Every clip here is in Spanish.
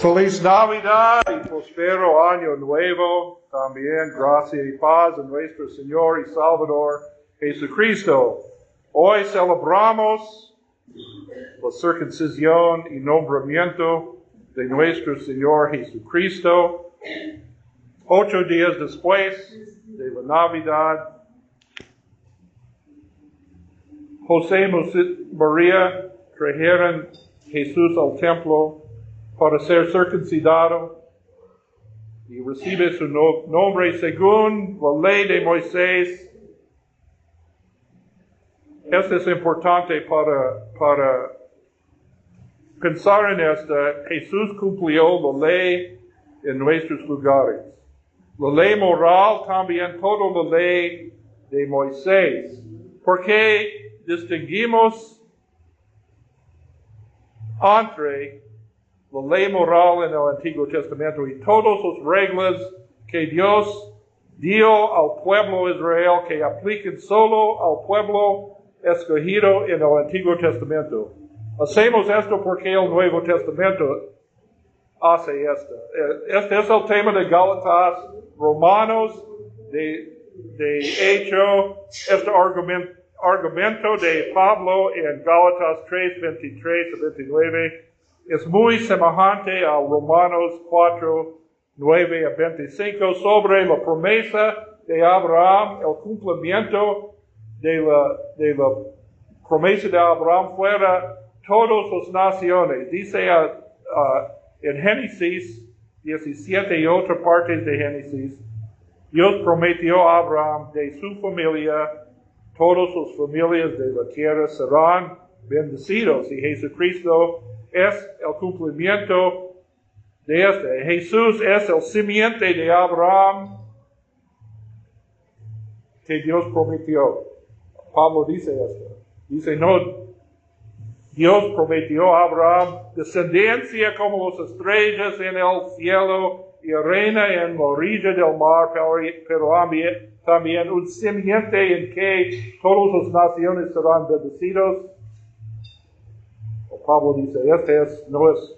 Feliz Navidad y prospero año nuevo. También gracia y paz en nuestro Señor y Salvador Jesucristo. Hoy celebramos la circuncisión y nombramiento de nuestro Señor Jesucristo. Ocho días después de la Navidad, José y María trajeron Jesús al templo para ser circuncidado y recibe su no- nombre según la ley de Moisés. Esto es importante para, para pensar en esto. Jesús cumplió la ley en nuestros lugares. La ley moral también toda la ley de Moisés. ¿Por qué distinguimos entre la ley moral en el Antiguo Testamento y todas las reglas que Dios dio al pueblo Israel que apliquen solo al pueblo escogido en el Antiguo Testamento. Hacemos esto porque el Nuevo Testamento hace esto. Eh, Este es el tema de Gálatas, Romanos, de, de hecho, este argumento, argumento de Pablo en Gálatas 3, 23 a 29 es muy semejante a Romanos 4, 9 a 25 sobre la promesa de Abraham, el cumplimiento de la, de la promesa de Abraham fuera todas las naciones. Dice en Génesis 17 y otras partes de Génesis, Dios prometió a Abraham de su familia, todas las familias de la tierra serán bendecidos y Jesucristo es el cumplimiento de este. Jesús es el simiente de Abraham que Dios prometió. Pablo dice esto. Dice, no, Dios prometió a Abraham descendencia como las estrellas en el cielo y reina en la orilla del mar, pero, también un simiente en que todas las naciones serán bendecidos. Pablo dice, este es, no es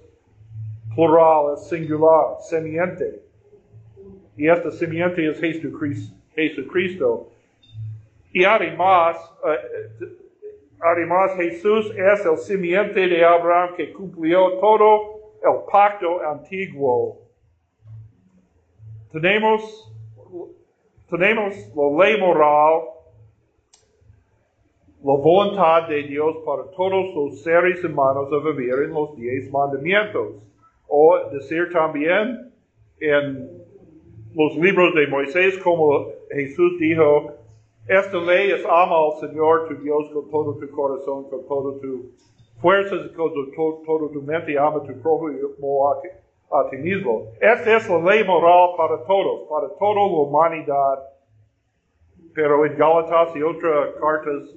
plural, es singular, semiente. Y esta simiente es Jesucristo. Y además, eh, además Jesús es el simiente de Abraham que cumplió todo el pacto antiguo. Tenemos, tenemos la ley moral, la voluntad de Dios para todos los seres humanos a vivir en los diez mandamientos. O decir también en los libros de Moisés, como Jesús dijo, esta ley es ama al Señor tu Dios con todo tu corazón, con todo tu fuerzas, con to- toda tu mente, ama tu prójimo a, a ti mismo. Esta es la ley moral para todos, para toda la humanidad. Pero en Gálatas y otras cartas,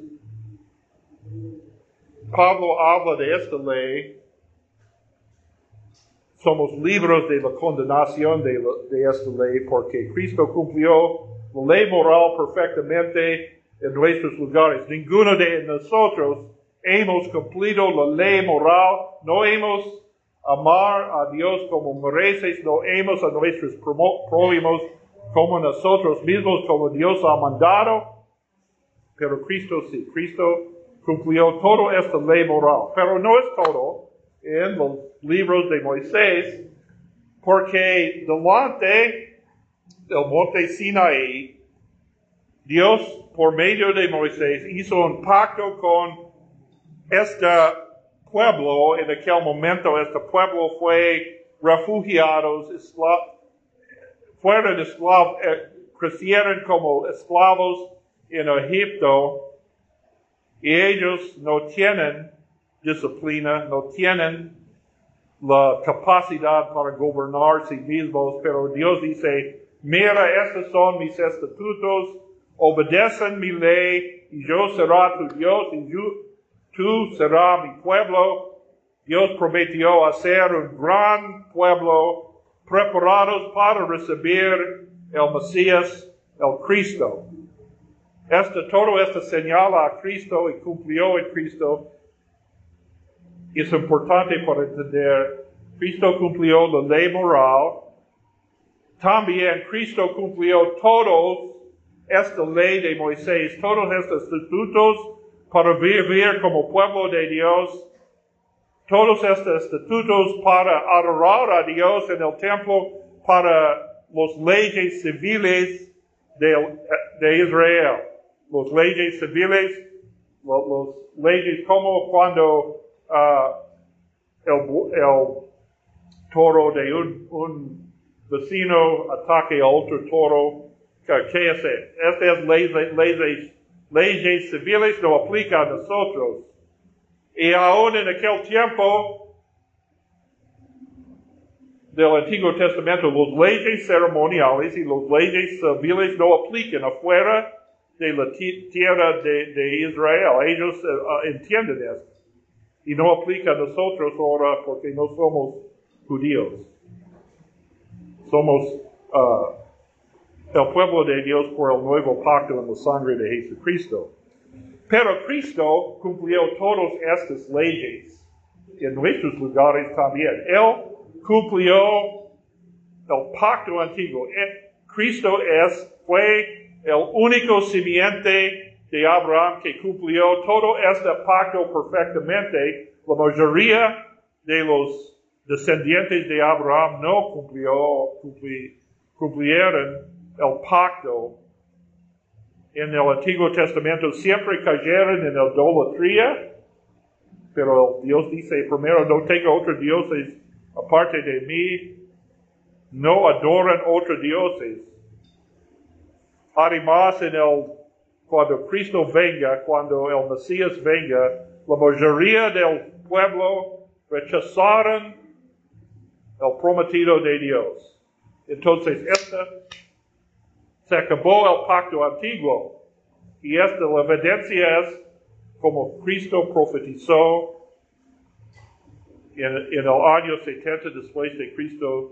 Pablo habla de esta ley. Somos libres de la condenación de, la- de esta ley porque Cristo cumplió la ley moral perfectamente en nuestros lugares. Ninguno de nosotros hemos cumplido la ley moral, no hemos amar a Dios como mereces, no hemos a nuestros prójimos como nosotros mismos, como Dios ha mandado. Pero Cristo sí, Cristo cumplió toda esta ley moral. Pero no es todo en los libros de Moisés, porque delante del monte Sinaí, Dios por medio de Moisés hizo un pacto con este pueblo. En aquel momento este pueblo fue refugiados, fueron esclavos, eh, crecieron como esclavos en Egipto y ellos no tienen disciplina, no tienen la capacidad para gobernar sí mismos, pero Dios dice, mira, estos son mis estatutos, obedecen mi ley, y yo será tu Dios, y yo- tú serás mi pueblo. Dios prometió hacer un gran pueblo preparados para recibir el Mesías, el Cristo. Esto, todo esto señala a Cristo y cumplió en Cristo. Es importante para entender Cristo cumplió la ley moral. También Cristo cumplió todos esta ley de Moisés, todos estos estatutos para vivir como pueblo de Dios, todos estos estatutos para adorar a Dios en el templo, para las leyes civiles de, de Israel, las leyes civiles, las leyes como cuando uh, el, toro de un, un, vecino ataque a otro toro, ¿qué es? Estas leyes, leyes, leyes civiles no aplican a nosotros. Y aún en aquel tiempo del Antiguo Testamento, las leyes ceremoniales y las leyes civiles no aplican afuera de la tierra de, Israel. Ellos uh, entienden esto. Y no aplica a nosotros ahora porque no somos judíos. Somos uh, el pueblo de Dios por el nuevo pacto en la sangre de Jesucristo. Pero Cristo cumplió todas estas leyes en nuestros lugares también. Él cumplió el pacto antiguo. Cristo es, fue el único simiente de Abraham que cumplió todo este pacto perfectamente. La mayoría de los descendientes de Abraham no cumplió, cumplieron el pacto en el Antiguo Testamento siempre cayeron en la idolatría, pero Dios dice primero, no tengo otros dioses aparte de mí, no adoran otros dioses. Además, en el, cuando Cristo venga, cuando el Mesías venga, la mayoría del pueblo rechazaron el prometido de Dios. Entonces, esta se acabó el pacto antiguo. Y esta la evidencia es como Cristo profetizó en, en, el año 70 después de Cristo,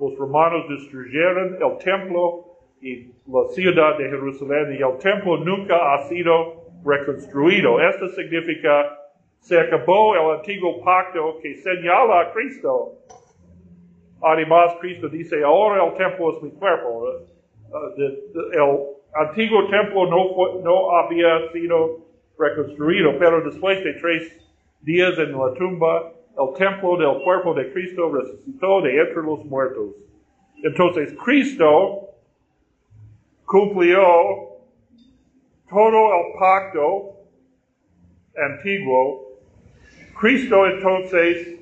los romanos destruyeron el templo y la ciudad de Jerusalén y el templo nunca ha sido reconstruido. Esto significa se acabó el antiguo pacto que señala a Cristo. Además, Cristo dice, ahora el templo es mi cuerpo. Uh, el antiguo templo no, no había sido reconstruido, pero después de tres días en la tumba, el templo del cuerpo de Cristo resucitó de entre los muertos. Entonces Cristo cumplió todo el pacto antiguo. Cristo entonces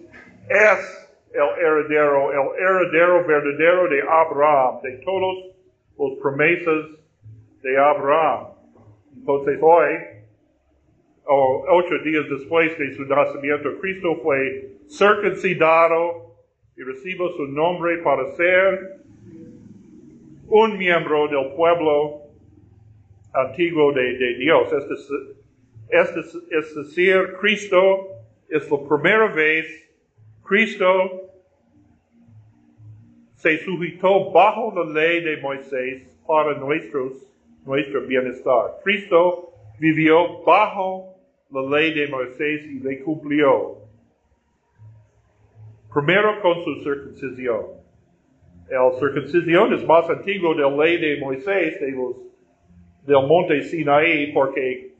es el heredero, el heredero verdadero de Abraham, de todos los promesas de Abraham. Entonces hoy, o ocho días después de su nacimiento, Cristo fue circuncidado y recibió su nombre para ser un miembro del pueblo antiguo de, Dios. Es, es, decir, Cristo es la primera vez, Cristo se sujetó bajo la ley de Moisés para nuestro bienestar. Cristo vivió bajo la ley de Moisés y le cumplió. Primero con su circuncisión. La circuncisión es más antiguo de la ley de Moisés, de los, del monte Sinaí, porque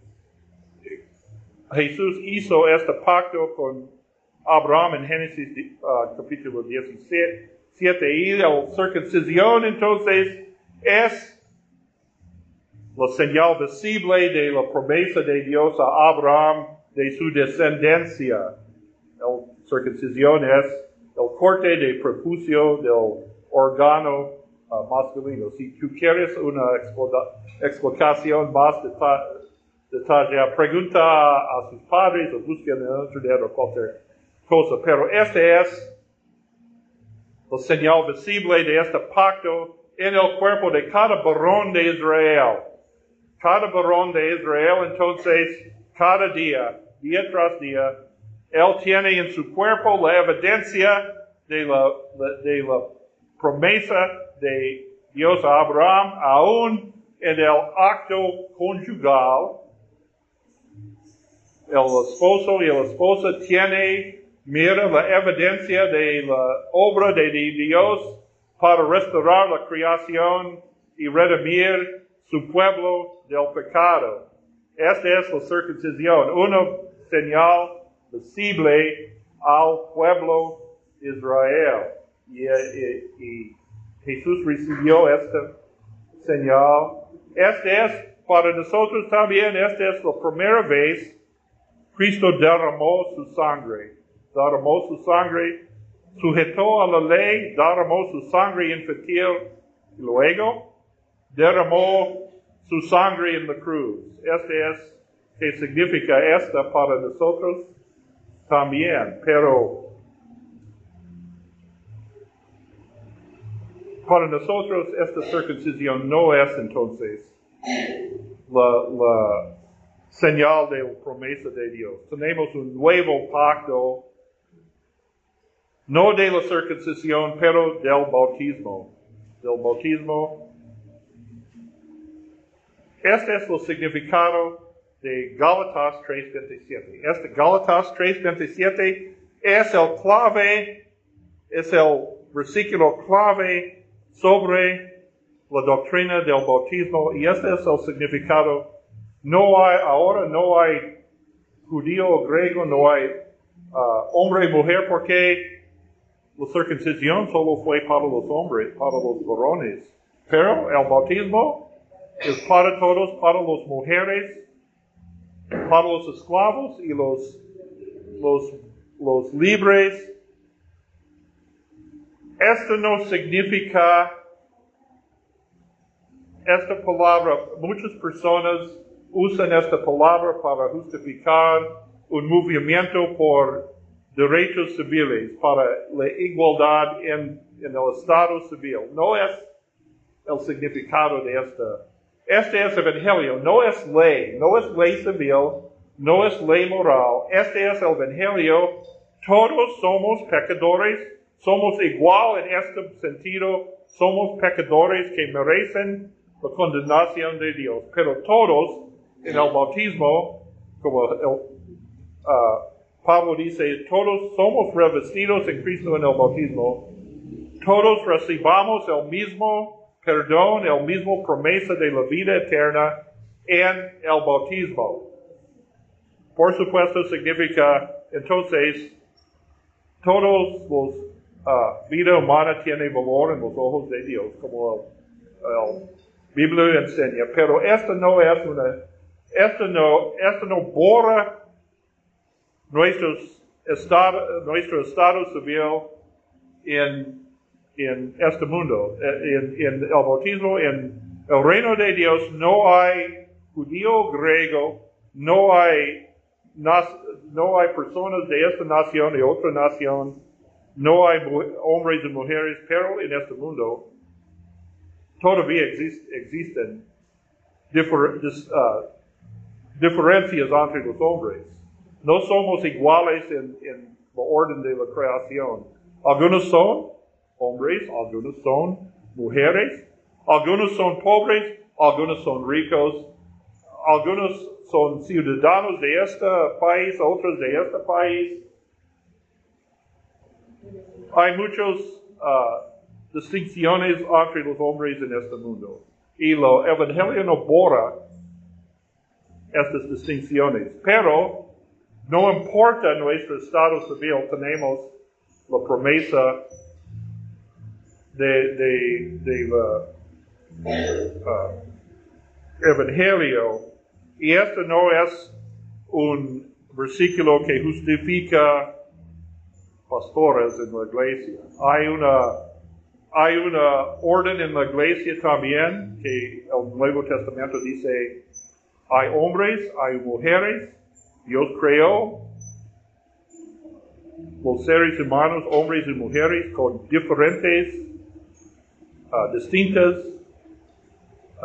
Jesús hizo este pacto con Abraham en Génesis uh, capítulo 17 siete y la circuncisión entonces es la señal visible de la promesa de Dios a Abraham de su descendencia. La circuncisión es el corte de prepucio del órgano uh, masculino. Si tú quieres una explicación más detallada, pregunta a sus padres o busca en el internet o cualquier cosa. Pero este es el señal visible de este pacto en el cuerpo de cada varón de Israel. Cada varón de Israel, entonces, cada día, día tras día, él tiene en su cuerpo la evidencia de la, de la promesa de Dios a Abraham, aún en el acto conyugal. El esposo y la esposa tiene mira la evidencia de la obra de Dios para restaurar la creación y redimir su pueblo del pecado. Esta es la circuncisión, una señal visible al pueblo Israel. Y- y Jesús recibió esta señal. Esta es para nosotros también, esta es la primera vez Cristo derramó su sangre. Derramó su sangre, sujetó a la ley, derramó su sangre infantil y luego derramó su sangre en la cruz. Este es que significa esta para nosotros también, pero para nosotros esta circuncisión no es entonces la, la señal de la promesa de Dios. Tenemos un nuevo pacto, no de la circuncisión, pero del bautismo. Del bautismo. Este es el significado de Gálatas 3.27. Este Gálatas 3.27 es el clave, es el versículo clave sobre la doctrina del bautismo y este es el significado. No hay, ahora no hay judío o griego, no hay ah, hombre y mujer porque la circuncisión solo fue para los hombres, para los varones. Pero el bautismo es para todos, para las mujeres, para los esclavos y los, los, los libres. Esto no significa esta palabra, muchas personas usan esta palabra para justificar un movimiento por derechos civiles, para la igualdad en, en el Estado civil. No es el significado de esta. Este es evangelio, no es ley, no es ley civil, no es ley moral. Este es el evangelio. Todos somos pecadores, somos igual en este sentido, somos pecadores que merecen la condenación de Dios. Pero todos en el bautismo, como el, ah, Pablo dice, todos somos revestidos en Cristo en el bautismo, todos recibamos el mismo perdón, el mismo promesa de la vida eterna en el bautismo. Por supuesto significa, entonces, todos los ah, vida humana tiene valor en los ojos de Dios, como el, el Biblia enseña. Pero esto no es una, esto no, esto no borra nuestros estado, nuestro estado civil en, este mundo, en, en el bautismo, en el reino de Dios no hay judío griego, no hay, no hay personas de esta nación, de otra nación, no hay hombres y mujeres, pero en este mundo todavía exist- existen difer- ah, diferencias entre los hombres. No somos iguales en, en la orden de la creación. Algunos son hombres, algunos son mujeres, algunos son pobres, algunos son ricos, algunos son ciudadanos de este país, otros de este país. Hay muchas ah, distinciones entre los hombres en este mundo. Y el Evangelio no borra estas distinciones. Pero no importa nuestro estado civil, tenemos la promesa de, ah, Evangelio. Y esto no es un versículo que justifica pastores en la iglesia. Hay una, hay una orden en la iglesia también que el Nuevo Testamento dice, hay hombres, hay mujeres, Dios creó los seres humanos, hombres y mujeres, con diferentes, ah, distintos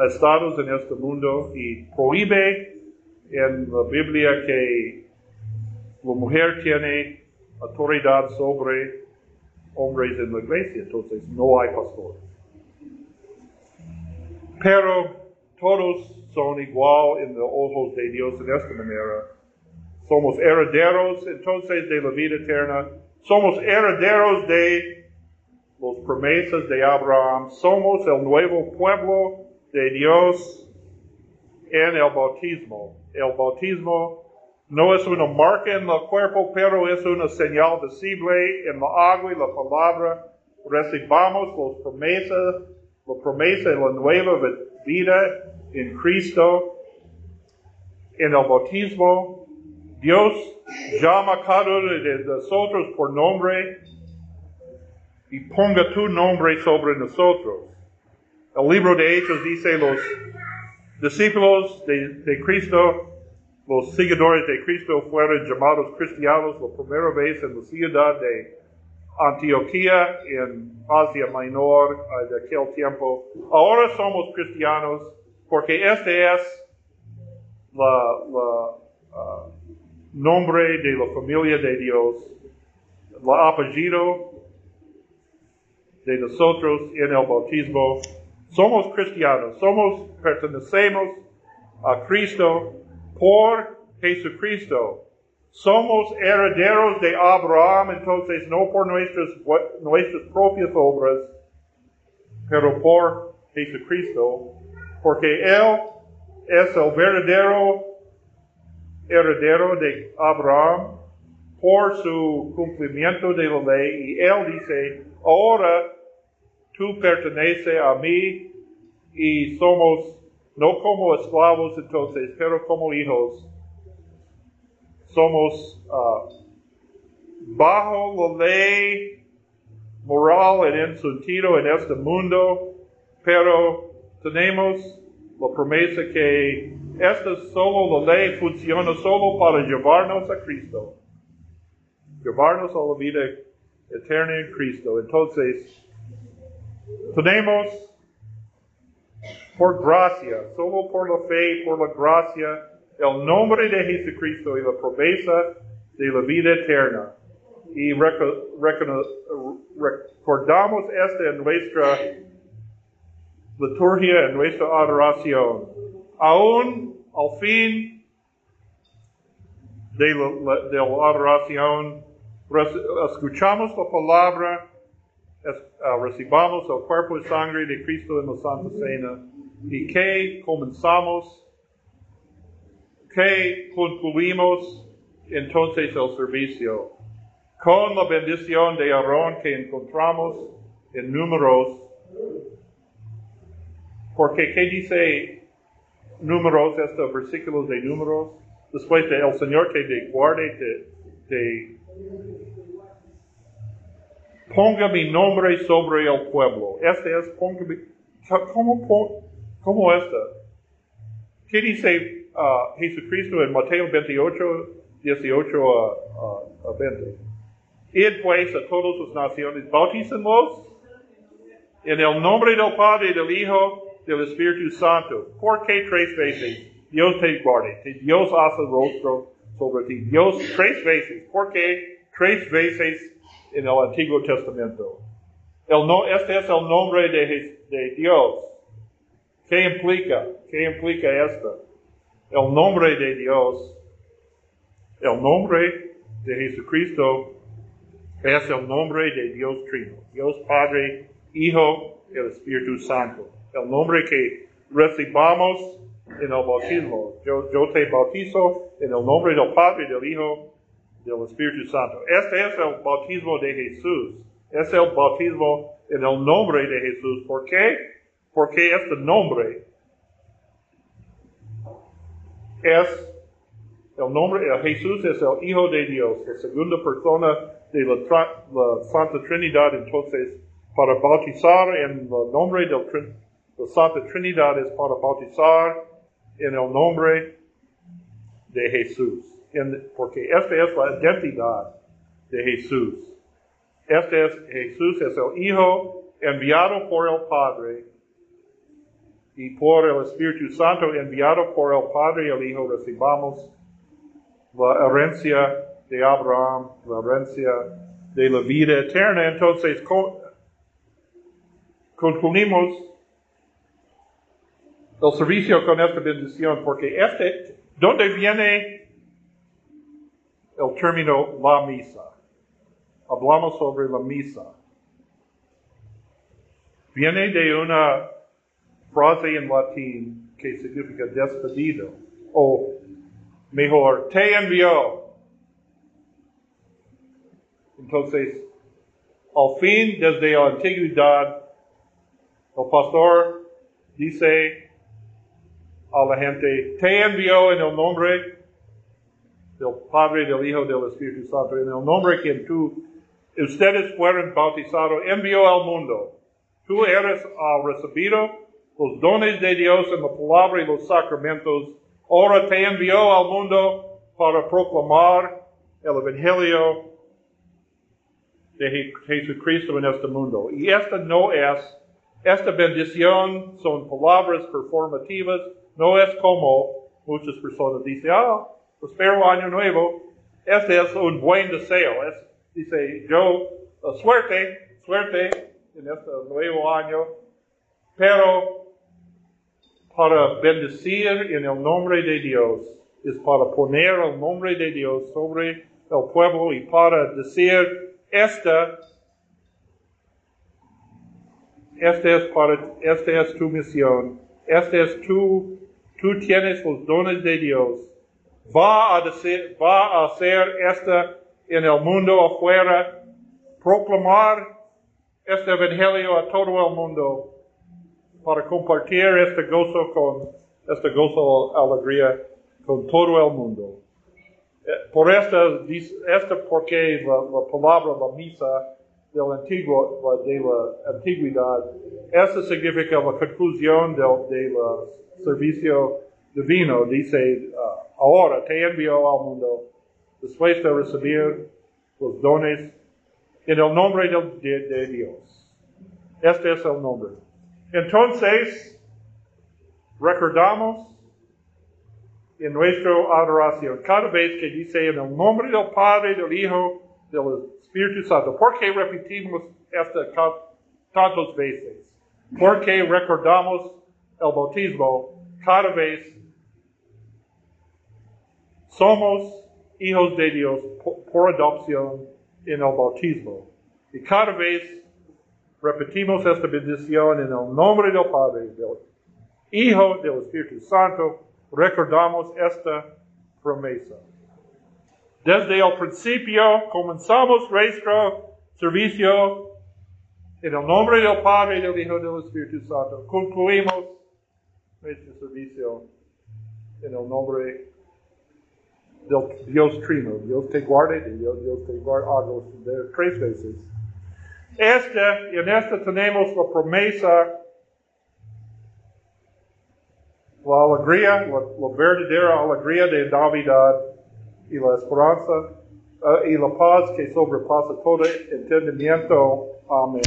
estados en este mundo y prohíbe en la Biblia que la mujer tiene autoridad sobre hombres en la iglesia, entonces no hay pastores. Pero todos son igual en los ojos de Dios en esta manera. somos herederos entonces de la vida eterna, somos herederos de los promesas de Abraham, somos el nuevo pueblo de Dios en el bautismo. El bautismo no es una marca en el cuerpo, pero es una señal visible en la agua y la palabra. Recibamos las promesas, la promesa de la nueva vida en Cristo. En el bautismo, Dios llama a cada uno de nosotros por nombre y ponga tu nombre sobre nosotros. El libro de Hechos dice los discípulos de Cristo, los seguidores de Cristo fueron llamados cristianos la primera vez en la ciudad de Antioquía en Asia Menor uh, de aquel tiempo. Ahora somos cristianos porque este es la uh, nombre de la familia de Dios, la apellido de nosotros en el bautismo. Somos cristianos, somos, pertenecemos a Cristo por Jesucristo. Somos herederos de Abraham, entonces no por nuestras, propias obras, pero por Jesucristo, porque Él es el verdadero heredero de Abraham por su cumplimiento de la ley y Él dice, ahora tú perteneces a mí y somos no como esclavos entonces, pero como hijos. Somos uh, bajo la ley moral en el sentido en este mundo, pero tenemos la promesa que esta solo la ley funciona solo para llevarnos a Cristo, llevarnos a la vida eterna en Cristo. Entonces, tenemos por gracia, solo por la fe, por la gracia, el nombre de Jesucristo y la promesa de la vida eterna. Y recordamos esto en nuestra liturgia, en nuestra adoración. Aún al fin de la, de la adoración, escuchamos la palabra uh, recibamos el cuerpo y sangre de Cristo en la Santa Cena y que comenzamos, que concluimos entonces el servicio con la bendición de Aarón que encontramos en números. Porque, ¿qué dice números, este versículo de números? Después de el Señor que te guarde, te, te ponga mi nombre sobre el pueblo. Este es, ponga mi, ¿cómo, cómo esta? ¿Qué dice uh, Jesucristo en Mateo 28, 18 a, 20? Id pues a todas las naciones, bautícenlos en el nombre del Padre, del Hijo, del Espíritu Santo. ¿Por qué tres veces? Dios te guarde, Dios hace rostro sobre ti. Dios tres veces. ¿Por qué tres veces en el Antiguo Testamento. El no, este es el nombre de, de Dios. ¿Qué implica? ¿Qué implica esto? El nombre de Dios, el nombre de Jesucristo es el nombre de Dios Trino. Dios Padre, Hijo el Espíritu Santo. El nombre que recibamos en el bautismo. Yo, yo te bautizo en el nombre del Padre, del Hijo del Espíritu Santo. Este es el bautismo de Jesús. Es el bautismo en el nombre de Jesús. ¿Por qué? Porque este nombre es el nombre, Jesús es el Hijo de Dios, la segunda persona de la, Santa Trinidad. Entonces, para bautizar en el nombre de la Santa Trinidad es para bautizar en el nombre de Jesús porque esta es la identidad de Jesús. Este es Jesús, es el Hijo enviado por el Padre y por el Espíritu Santo enviado por el Padre y el Hijo recibamos la herencia de Abraham, la herencia de la vida eterna. Entonces, concluimos el servicio con esta bendición, porque este, ¿dónde viene el término la misa. Hablamos sobre la misa. Viene de una frase en latín que significa despedido, o mejor, te envió. Entonces, al fin, desde la antigüedad, el pastor dice a la gente, te envió en el nombre del Padre, del Hijo, del Espíritu Santo, en el nombre que tú, ustedes fueron bautizados, envió al mundo. Tú eres uh, recibido los dones de Dios en la palabra y los sacramentos. Ahora te envió al mundo para proclamar el Evangelio de Jesucristo en este mundo. Y esta no es, esta bendición son palabras performativas, no es como muchas personas dicen, ah, espero año nuevo. Este es un buen deseo. Es, dice, yo, suerte, suerte en este nuevo año, pero para bendecir en el nombre de Dios es para poner el nombre de Dios sobre el pueblo y para decir, esta, esta es para, esta es tu misión, esta es tu, tú tienes los dones de Dios, va a decir, va a hacer esta en el mundo afuera, proclamar este evangelio a todo el mundo para compartir este gozo con, este gozo, alegría con todo el mundo. Eh, por esta, esta porque la, la palabra, la misa del antiguo, de la antigüedad, esta significa la conclusión del de servicio divino. Dice, uh, ahora te envío al mundo después de recibir los dones en el nombre de, de, Dios. Este es el nombre. Entonces, recordamos en nuestra adoración, cada vez que dice en el nombre del Padre, del Hijo, del Espíritu Santo. ¿Por qué repetimos esto tantas veces? Porque recordamos el bautismo cada vez somos hijos de Dios por, adopción en el bautismo. Y cada vez repetimos esta bendición en el nombre del Padre, del Hijo, del Espíritu Santo, recordamos esta promesa. Desde el principio comenzamos nuestro servicio en el nombre del Padre, del Hijo del Espíritu Santo. Concluimos nuestro servicio en el nombre del Dios Trino. Dios te guarde Dios, Dios te guarde de tres veces. Este, en esta tenemos la promesa, la alegría, la, verdadera alegría de Navidad y la esperanza uh, y la paz que sobrepasa todo entendimiento. Amén.